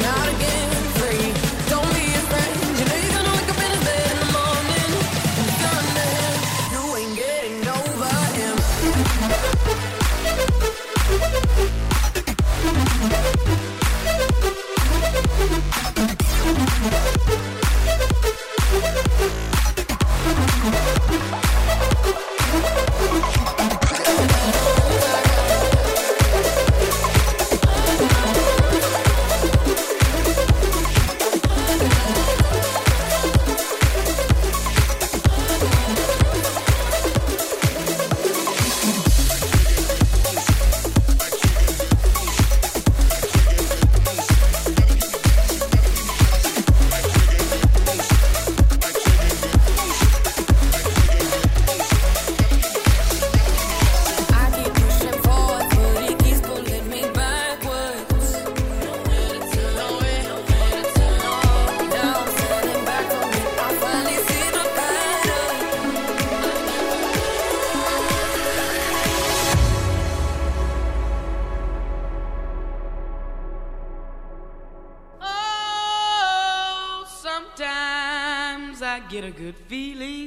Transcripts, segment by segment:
not again. get a good feeling.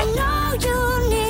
I know you need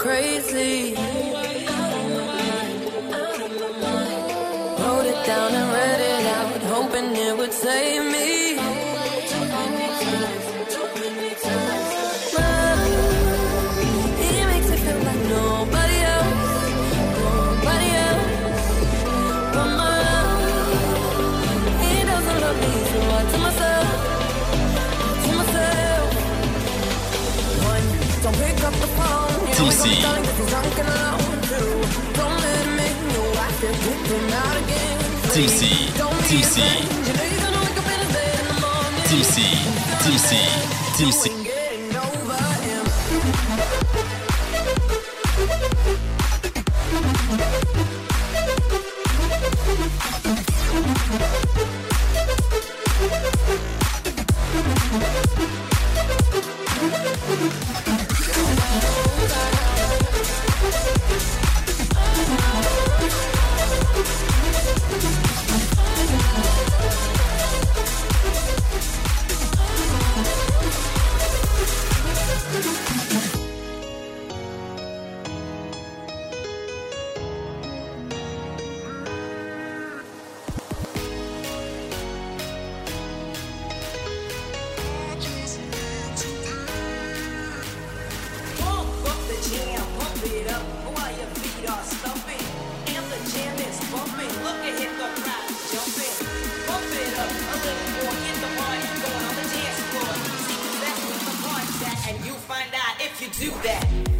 crazy. Morning. TC, TC, TC. Getting over you do that.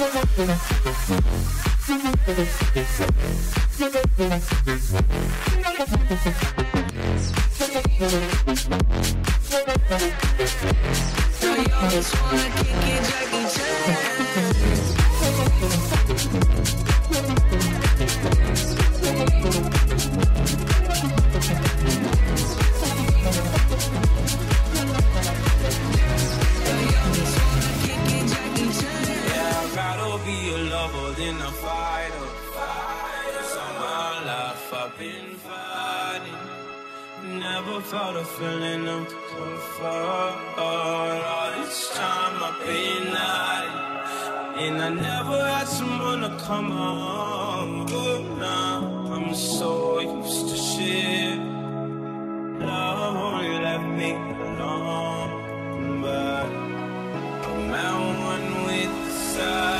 Yo wanna kick it, Jackie Chan. Be a lover than a fighter. Oh. Cause all my life I've been fighting. Never felt a feeling of comfort. All this time I've been hiding. And I never had someone to come home. But now I'm so used to shit. Love only left me alone. But I'm at one with the side.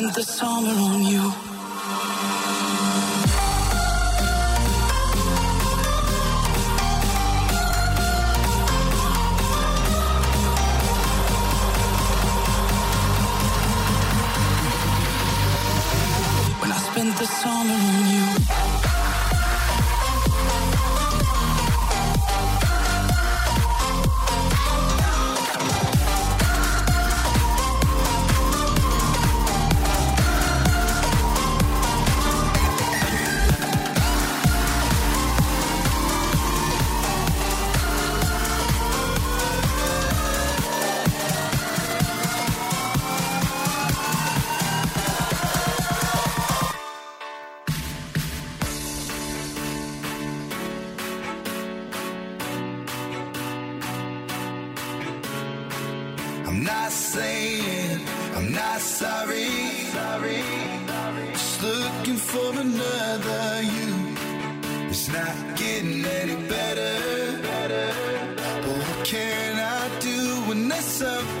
spend the summer on you. can I do when this something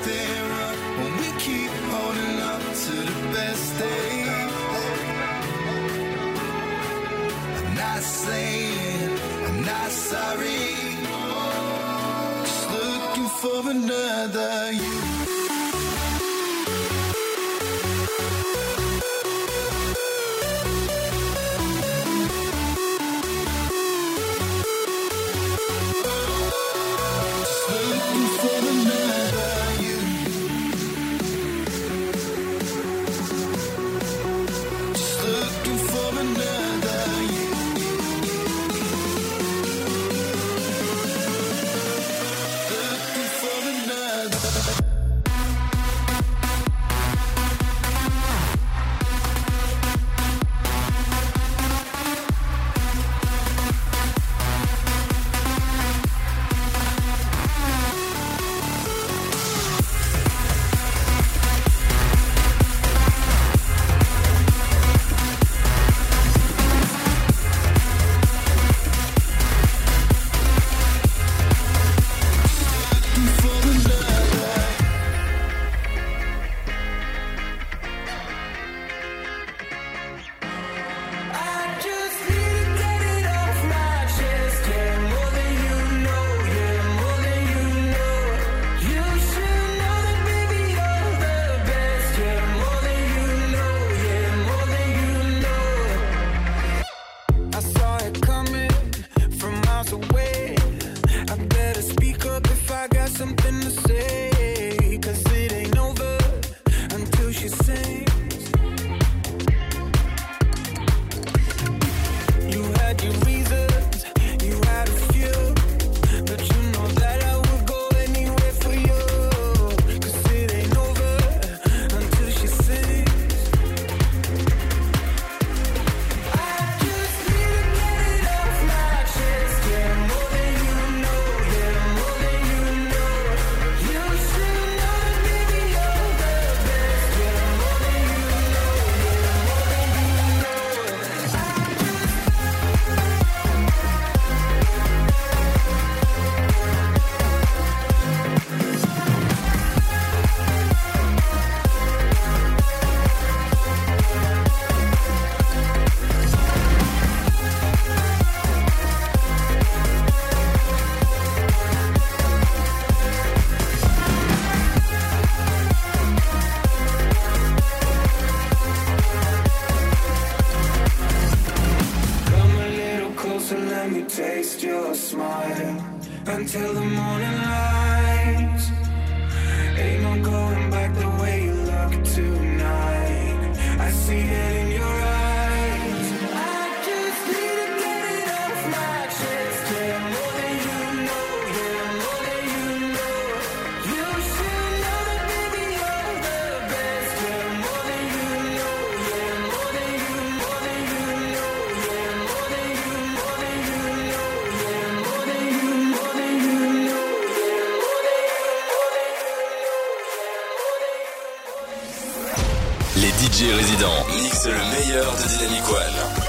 C'est le meilleur de Dynamic One.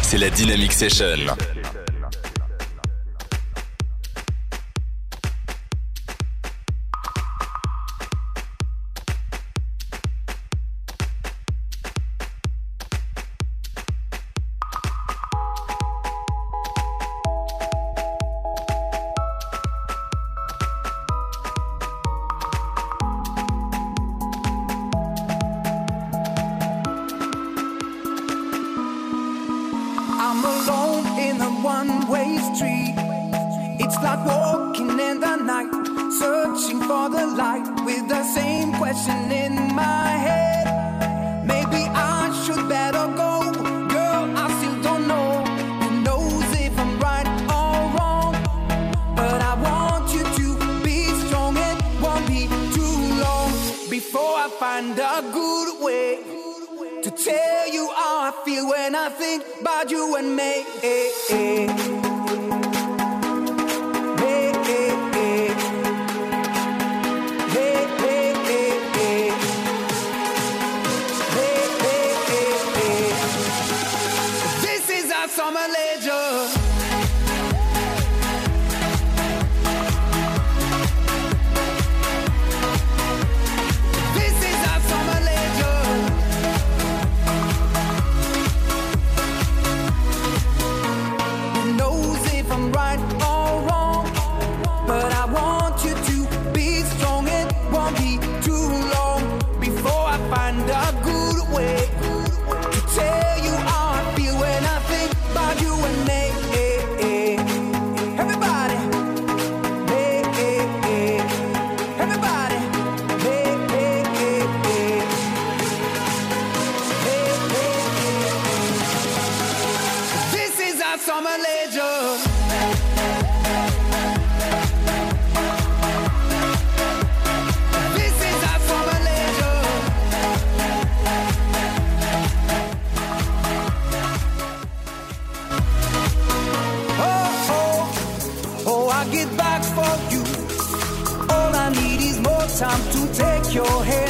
C'est la Dynamic Session. like walking in the night, searching for the light with the same question in my head. Maybe I should better go. Girl, I still don't know. Who knows if I'm right or wrong? But I want you to be strong. Won't be too long before I find a good way to tell you how I feel when I think about you and me. your head.